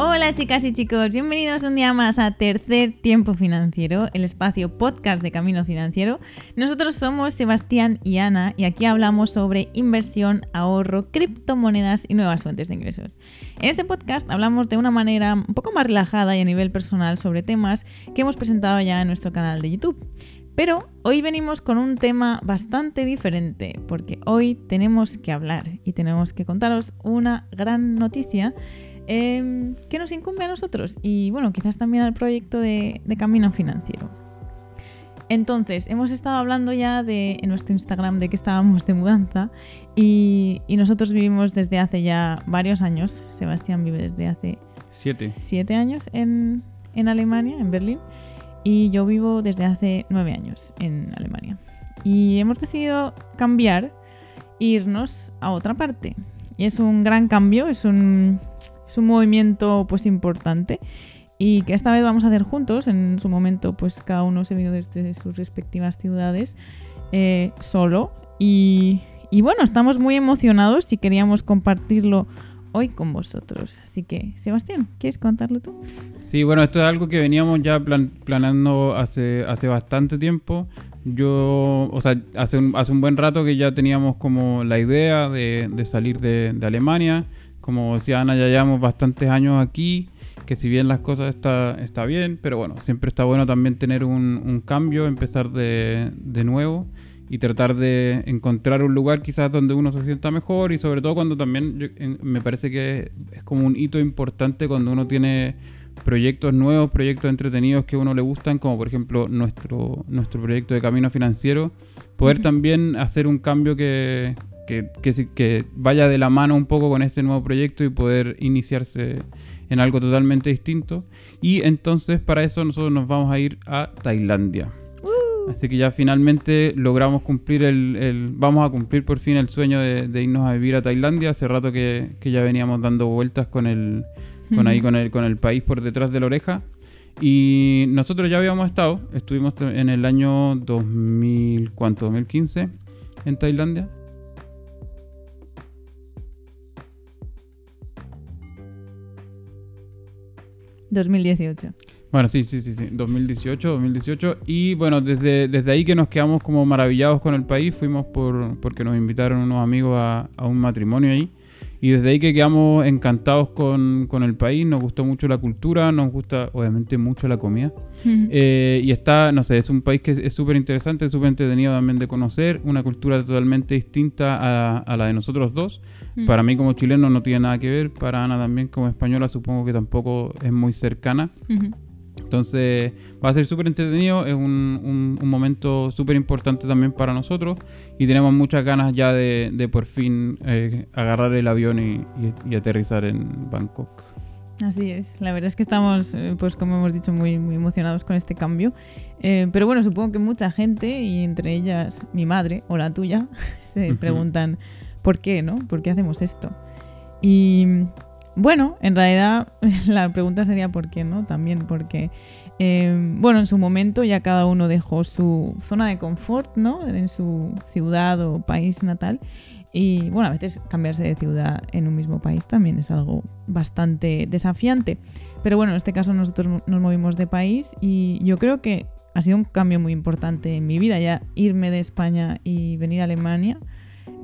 Hola chicas y chicos, bienvenidos un día más a Tercer Tiempo Financiero, el espacio podcast de Camino Financiero. Nosotros somos Sebastián y Ana y aquí hablamos sobre inversión, ahorro, criptomonedas y nuevas fuentes de ingresos. En este podcast hablamos de una manera un poco más relajada y a nivel personal sobre temas que hemos presentado ya en nuestro canal de YouTube. Pero hoy venimos con un tema bastante diferente, porque hoy tenemos que hablar y tenemos que contaros una gran noticia Em, ¿Qué nos incumbe a nosotros y bueno, quizás también al proyecto de, Camino Financiero. Entonces, hemos estado hablando ya de, en nuestro Instagram de que estábamos de mudanza y, nosotros vivimos desde hace ya varios años. Sebastián vive desde hace siete, siete años en, en Alemania, en Berlín, y yo vivo desde hace nueve años en Alemania. Y hemos decidido cambiar e irnos a otra parte. Y es un gran cambio, es un, es un movimiento pues importante y que esta vez vamos a hacer juntos. En su momento pues cada uno se vino desde sus respectivas ciudades eh, solo y, bueno, estamos muy emocionados y queríamos compartirlo hoy con vosotros. Así que, Sebastián, ¿quieres contarlo tú? Sí, bueno, esto es algo que veníamos ya planeando hace, bastante tiempo. Yo, o sea, hace un, hace un buen rato que ya teníamos como la idea de, salir de Alemania como decía Ana, ya llevamos bastantes años aquí, que si bien las cosas está, está bien, pero bueno, siempre está bueno también tener un, cambio, empezar de, nuevo y tratar de encontrar un lugar quizás donde uno se sienta mejor y sobre todo cuando también me parece que es como un hito importante cuando uno tiene proyectos nuevos, proyectos entretenidos que a uno le gustan, como por ejemplo nuestro, nuestro proyecto de Camino Financiero, poder también hacer un cambio que, que, que, vaya de la mano un poco con este nuevo proyecto y poder iniciarse en algo totalmente distinto. Y entonces para eso nosotros nos vamos a ir a Tailandia. Uh. Así que ya finalmente logramos cumplir el, vamos a cumplir por fin el sueño de, irnos a vivir a Tailandia. Hace rato que, ya veníamos dando vueltas con el, con ahí con el, con el país por detrás de la oreja. Y nosotros ya habíamos estado, estuvimos en el año 2000, ¿cuánto? 2015 en Tailandia. 2018. Bueno, sí, sí, sí, sí, 2018, 2018. Y bueno, desde, desde ahí que nos quedamos como maravillados con el país, fuimos por, porque nos invitaron unos amigos a, a un matrimonio ahí. Y desde ahí que quedamos encantados con, el país, nos gustó mucho la cultura, nos gusta obviamente mucho la comida. Eh, y está, no sé, es un país que es súper interesante, súper entretenido también de conocer, una cultura totalmente distinta a, la de nosotros dos. Para mí como chileno no tiene nada que ver, para Ana también como española supongo que tampoco es muy cercana. Entonces va a ser súper entretenido, es un, un, momento súper importante también para nosotros y tenemos muchas ganas ya de, por fin eh, agarrar el avión y, aterrizar en Bangkok. Así es, la verdad es que estamos, eh, pues como hemos dicho, muy, muy emocionados con este cambio. Eh, pero bueno, supongo que mucha gente, y entre ellas mi madre o la tuya, se preguntan por qué, ¿no? ¿Por qué hacemos esto? Y bueno, en realidad la pregunta sería por qué, ¿no? También porque, eh, bueno, en su momento ya cada uno dejó su zona de confort, ¿no? En su ciudad o país natal. Y bueno, a veces cambiarse de ciudad en un mismo país también es algo bastante desafiante. Pero bueno, en este caso nosotros nos movimos de país y yo creo que ha sido un cambio muy importante en mi vida, ya irme de España y venir a Alemania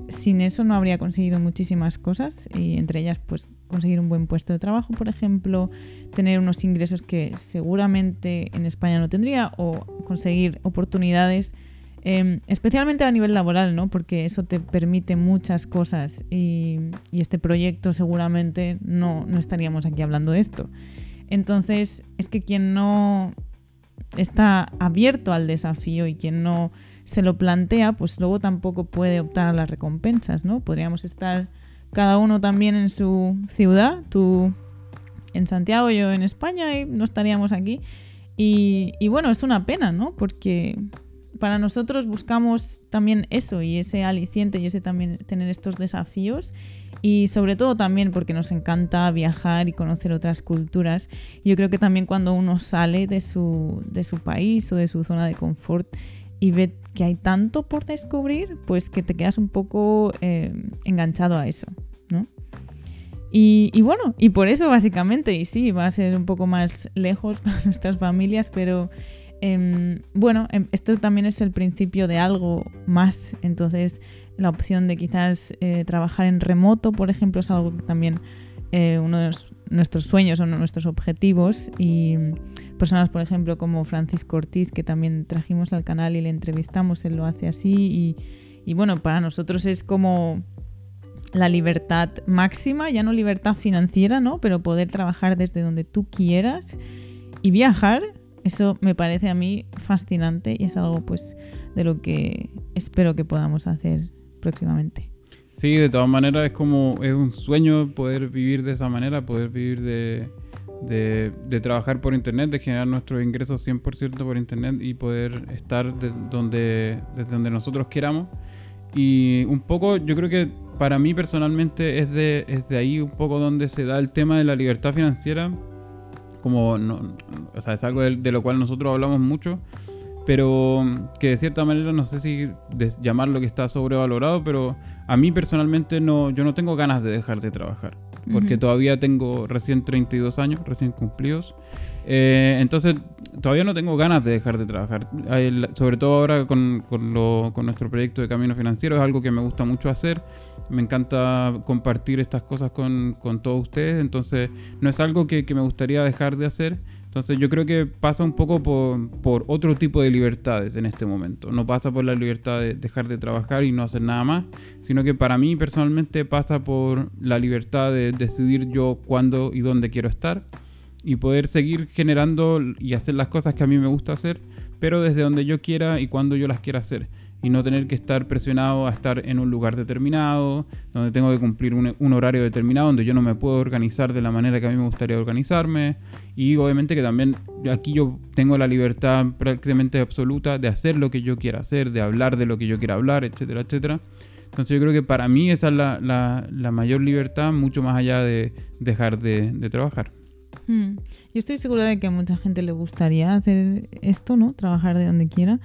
sin eso no habría conseguido muchísimas cosas y entre ellas pues conseguir un buen puesto de trabajo, por ejemplo, tener unos ingresos que seguramente en España no tendría o conseguir oportunidades, em, especialmente a nivel laboral, ¿no? Porque eso te permite muchas cosas y, este proyecto seguramente no, no estaríamos aquí hablando de esto. Entonces, es que quien no está abierto al desafío y quien no se lo plantea, pues luego tampoco puede optar a las recompensas, ¿no? Podríamos estar cada uno también en su ciudad, tú en Santiago, yo en España y no estaríamos aquí. Y, y bueno, es una pena, ¿no? Porque para nosotros buscamos también eso y ese aliciente y ese también tener estos desafíos y sobre todo también porque nos encanta viajar y conocer otras culturas. Yo creo que también cuando uno sale de su, de su país o de su zona de confort y ve que hay tanto por descubrir, pues que te quedas un poco eh, enganchado a eso, ¿no? Y, bueno, y por eso básicamente, y sí, va a ser un poco más lejos para nuestras familias, pero em, bueno, em, esto también es el principio de algo más. Entonces, la opción de quizás eh, trabajar en remoto, por ejemplo, es algo que también eh, uno de nuestros sueños o nuestros objetivos. Y personas, por ejemplo, como Francisco Ortiz, que también trajimos al canal y le entrevistamos, él lo hace así. Y, y bueno, para nosotros es como la libertad máxima, ya no libertad financiera, ¿no? Pero poder trabajar desde donde tú quieras y viajar, eso me parece a mí fascinante y es algo pues de lo que espero que podamos hacer próximamente. Sí, de todas maneras es como, es un sueño poder vivir de esa manera, poder vivir de, de, trabajar por internet, de generar nuestros ingresos 100% por internet y poder estar donde, desde donde nosotros queramos. Y un poco, yo creo que para mí personalmente es de, es de ahí un poco donde se da el tema de la libertad financiera. Como, no, o sea, es algo de, lo cual nosotros hablamos mucho, pero que de cierta manera no sé si llamarlo que está sobrevalorado, pero a mí personalmente no, yo no tengo ganas de dejar de trabajar porque todavía tengo recién 32 años, recién cumplidos. Eh, entonces, todavía no tengo ganas de dejar de trabajar. sobre todo ahora con, con, lo, con, nuestro proyecto de Camino Financiero, es algo que me gusta mucho hacer. Me encanta compartir estas cosas con, con todos ustedes. Entonces, no es algo que, que me gustaría dejar de hacer. Entonces yo creo que pasa un poco por, otro tipo de libertades en este momento. No pasa por la libertad de dejar de trabajar y no hacer nada más, sino que para mí personalmente pasa por la libertad de decidir yo cuándo y dónde quiero estar y poder seguir generando y hacer las cosas que a mí me gusta hacer, pero desde donde yo quiera y cuando yo las quiera hacer y no tener que estar presionado a estar en un lugar determinado, donde tengo que cumplir un, horario determinado, donde yo no me puedo organizar de la manera que a mí me gustaría organizarme. Y obviamente que también aquí yo tengo la libertad prácticamente absoluta de hacer lo que yo quiera hacer, de hablar de lo que yo quiera hablar, etcétera, etcétera. Entonces yo creo que para mí esa es la, mayor libertad, mucho más allá de dejar de, trabajar. Hmm. Yo estoy segura de que a mucha gente le gustaría hacer esto, ¿no? Trabajar de donde quiera.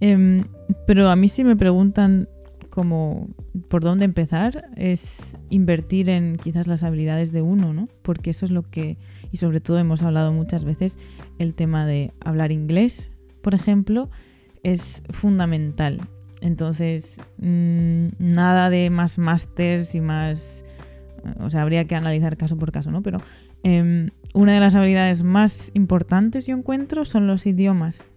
Em, pero a mí si me preguntan como por dónde empezar, es invertir en quizás las habilidades de uno, ¿no? Porque eso es lo que, y sobre todo hemos hablado muchas veces, el tema de hablar inglés, por ejemplo, es fundamental. Entonces, mm, nada de más másters y más... O sea, habría que analizar caso por caso, ¿no? Pero em, una de las habilidades más importantes yo encuentro son los idiomas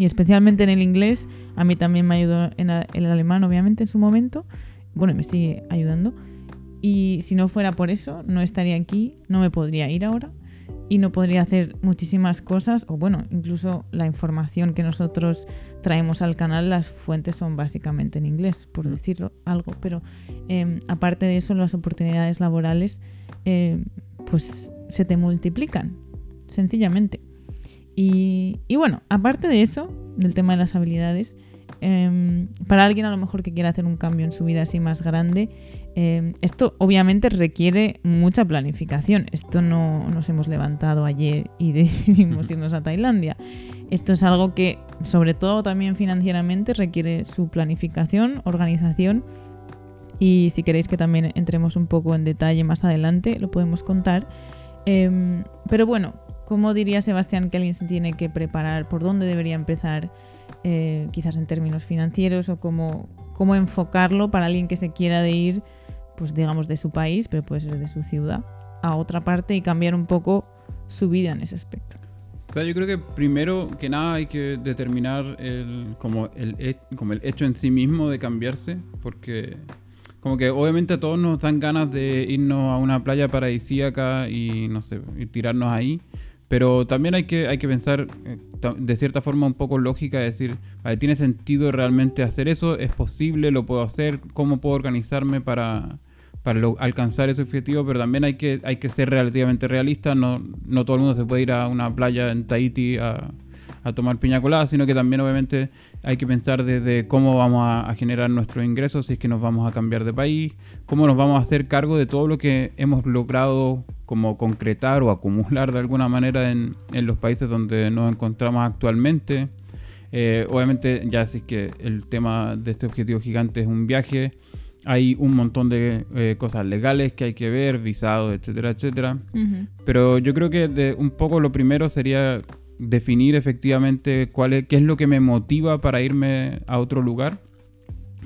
y especialmente en el inglés, a mí también me ayudó en el alemán, obviamente, en su momento. Bueno, me sigue ayudando. Y si no fuera por eso, no estaría aquí, no me podría ir ahora y no podría hacer muchísimas cosas, o bueno, incluso la información que nosotros traemos al canal, las fuentes son básicamente en inglés, por mm. decirlo algo, pero em, aparte de eso, las oportunidades laborales em, pues se te multiplican, sencillamente. Y, bueno, aparte de eso, del tema de las habilidades, em, para alguien a lo mejor que quiera hacer un cambio en su vida así más grande, em, esto obviamente requiere mucha planificación. Esto no nos hemos levantado ayer y decidimos irnos a Tailandia. Esto es algo que, sobre todo también financieramente, requiere su planificación, organización. Y si queréis que también entremos un poco en detalle más adelante, lo podemos contar. Em, pero bueno, ¿Cómo diría Sebastián que alguien se tiene que preparar? ¿Por dónde debería empezar? Eh, quizás en términos financieros o cómo, cómo enfocarlo para alguien que se quiera de ir, pues digamos, de su país, pero puede ser de su ciudad, a otra parte y cambiar un poco su vida en ese aspecto. O sea, yo creo que primero que nada hay que determinar el, como, el, como el hecho en sí mismo de cambiarse, porque como que obviamente a todos nos dan ganas de irnos a una playa paradisíaca y no sé, y tirarnos ahí, pero también hay que, hay que pensar eh, de cierta forma un poco lógica, decir, ¿tiene sentido realmente hacer eso? ¿Es posible? ¿Lo puedo hacer? ¿Cómo puedo organizarme para, para alcanzar ese objetivo? Pero también hay que, hay que ser relativamente realista. No, no todo el mundo se puede ir a una playa en Tahiti a, a tomar piña colada, sino que también obviamente hay que pensar desde cómo vamos a, generar nuestros ingresos, si es que nos vamos a cambiar de país, cómo nos vamos a hacer cargo de todo lo que hemos logrado como concretar o acumular de alguna manera en, en los países donde nos encontramos actualmente. Eh, obviamente ya si es que el tema de este objetivo gigante es un viaje, hay un montón de eh, cosas legales que hay que ver, visados, etcétera, etcétera. Pero yo creo que de- un poco lo primero sería definir efectivamente cuál es, qué es lo que me motiva para irme a otro lugar,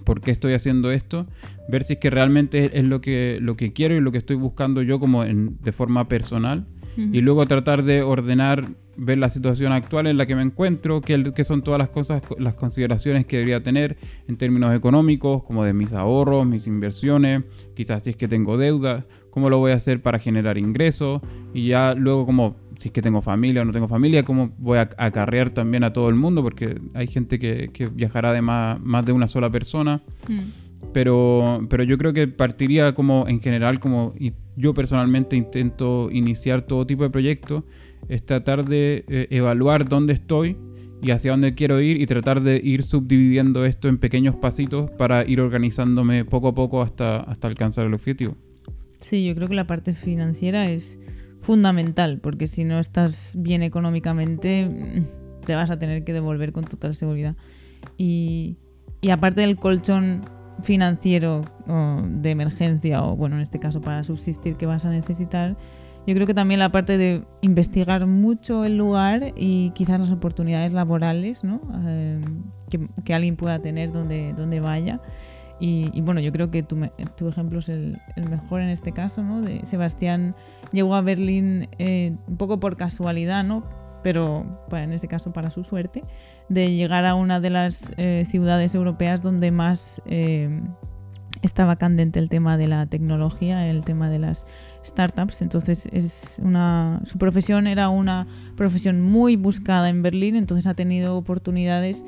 por qué estoy haciendo esto, ver si es que realmente es, es lo, que, lo que quiero y lo que estoy buscando yo como en- de forma personal. Y luego tratar de ordenar, ver la situación actual en la que me encuentro, qué, qué son todas las cosas, las consideraciones que debería tener en términos económicos, como de mis ahorros, mis inversiones, quizás si es que tengo deuda, cómo lo voy a hacer para generar ingresos, y ya luego como si es que tengo familia o no tengo familia, cómo voy a acarrear también a todo el mundo, porque hay gente que, que viajará de más, más de una sola persona. Mm. Pero, pero yo creo que partiría como en general, como yo personalmente intento iniciar todo tipo de proyectos, es tratar de eh, evaluar dónde estoy y hacia dónde quiero ir y tratar de ir subdividiendo esto en pequeños pasitos para ir organizándome poco a poco hasta, hasta alcanzar el objetivo. Sí, yo creo que la parte financiera es fundamental, porque si no estás bien económicamente, te vas a tener que devolver con total seguridad. Y, aparte del colchón financiero de emergencia, o bueno, en este caso para subsistir que vas a necesitar, yo creo que también la parte de investigar mucho el lugar y quizás las oportunidades laborales. Eh, que, que alguien pueda tener donde, donde vaya. Y, y bueno, yo creo que tu, tu ejemplo es el, mejor en este caso, ¿no? De Sebastián llegó a Berlín eh, un poco por casualidad, ¿no? Pero en ese caso para su suerte, de llegar a una de las eh, ciudades europeas donde más eh, estaba candente el tema de la tecnología, el tema de las startups. Entonces es una, su profesión era una profesión muy buscada en Berlín, entonces ha tenido oportunidades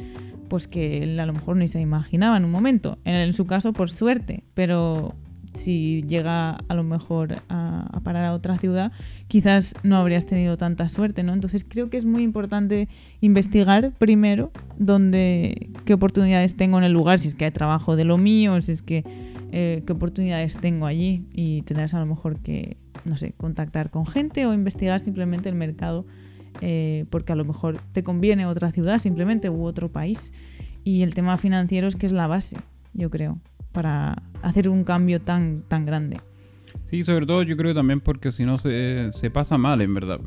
pues que a lo mejor ni se imaginaba en un momento. En, su caso, por suerte, pero si llega a lo mejor a, a, parar a otra ciudad, quizás no habrías tenido tanta suerte, ¿no? Entonces creo que es muy importante investigar primero dónde, qué oportunidades tengo en el lugar, si es que hay trabajo de lo mío, si es que eh, qué oportunidades tengo allí y tendrás a lo mejor que, no sé, contactar con gente o investigar simplemente el mercado eh, porque a lo mejor te conviene otra ciudad simplemente u otro país. Y el tema financiero es que es la base, yo creo, para hacer un cambio tan, tan grande. Sí, sobre todo yo creo también porque si no se, se pasa mal, en verdad.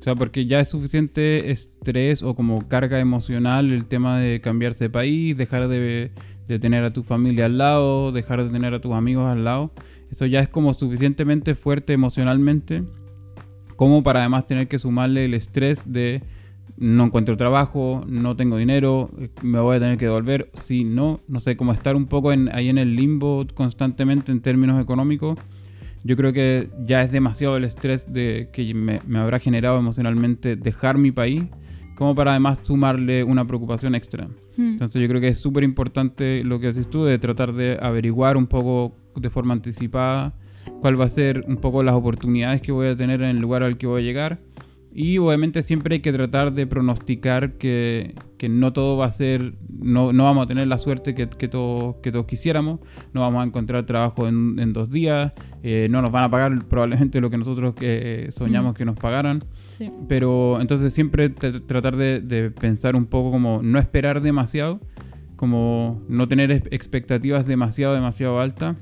O sea, porque ya es suficiente estrés o como carga emocional el tema de cambiarse de país, dejar de, de tener a tu familia al lado, dejar de tener a tus amigos al lado. Eso ya es como suficientemente fuerte emocionalmente como para además tener que sumarle el estrés de no encuentro trabajo, no tengo dinero, me voy a tener que devolver, si no, no sé, como estar un poco en, ahí en el limbo constantemente en términos económicos, yo creo que ya es demasiado el estrés de que me, me habrá generado emocionalmente dejar mi país, como para además sumarle una preocupación extra. Hmm. Entonces yo creo que es súper importante lo que haces tú de tratar de averiguar un poco de forma anticipada cuál va a ser un poco las oportunidades que voy a tener en el lugar al que voy a llegar. Y obviamente siempre hay que tratar de pronosticar que, que no todo va a ser, no, no, vamos a tener la suerte que, que, todos, que todos quisiéramos, no vamos a encontrar trabajo en, en dos días, eh, no nos van a pagar probablemente lo que nosotros eh, soñamos mm. que nos pagaran. Sí. Pero entonces siempre tratar de, de pensar un poco como no esperar demasiado, como no tener expectativas demasiado, demasiado altas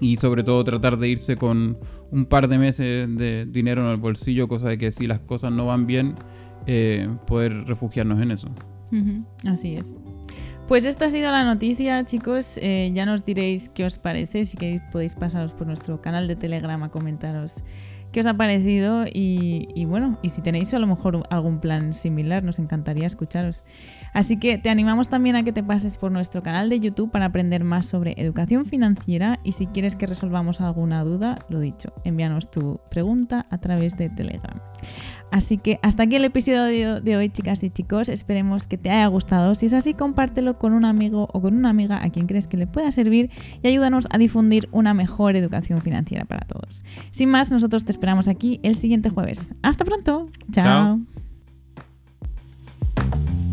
y sobre todo tratar de irse con un par de meses de dinero en el bolsillo, cosa de que si las cosas no van bien, eh, poder refugiarnos en eso. Así es. Pues esta ha sido la noticia, chicos. Eh, ya nos diréis qué os parece. Si queréis podéis pasaros por nuestro canal de Telegram a comentaros qué os ha parecido y, bueno, y si tenéis a lo mejor algún plan similar, nos encantaría escucharos. Así que te animamos también a que te pases por nuestro canal de YouTube para aprender más sobre educación financiera y si quieres que resolvamos alguna duda, lo dicho, envíanos tu pregunta a través de Telegram. Así que hasta aquí el episodio de hoy, chicas y chicos. Esperemos que te haya gustado. Si es así, compártelo con un amigo o con una amiga a quien crees que le pueda servir y ayúdanos a difundir una mejor educación financiera para todos. Sin más, nosotros te esperamos aquí el siguiente jueves. Hasta pronto. Chao. Chao.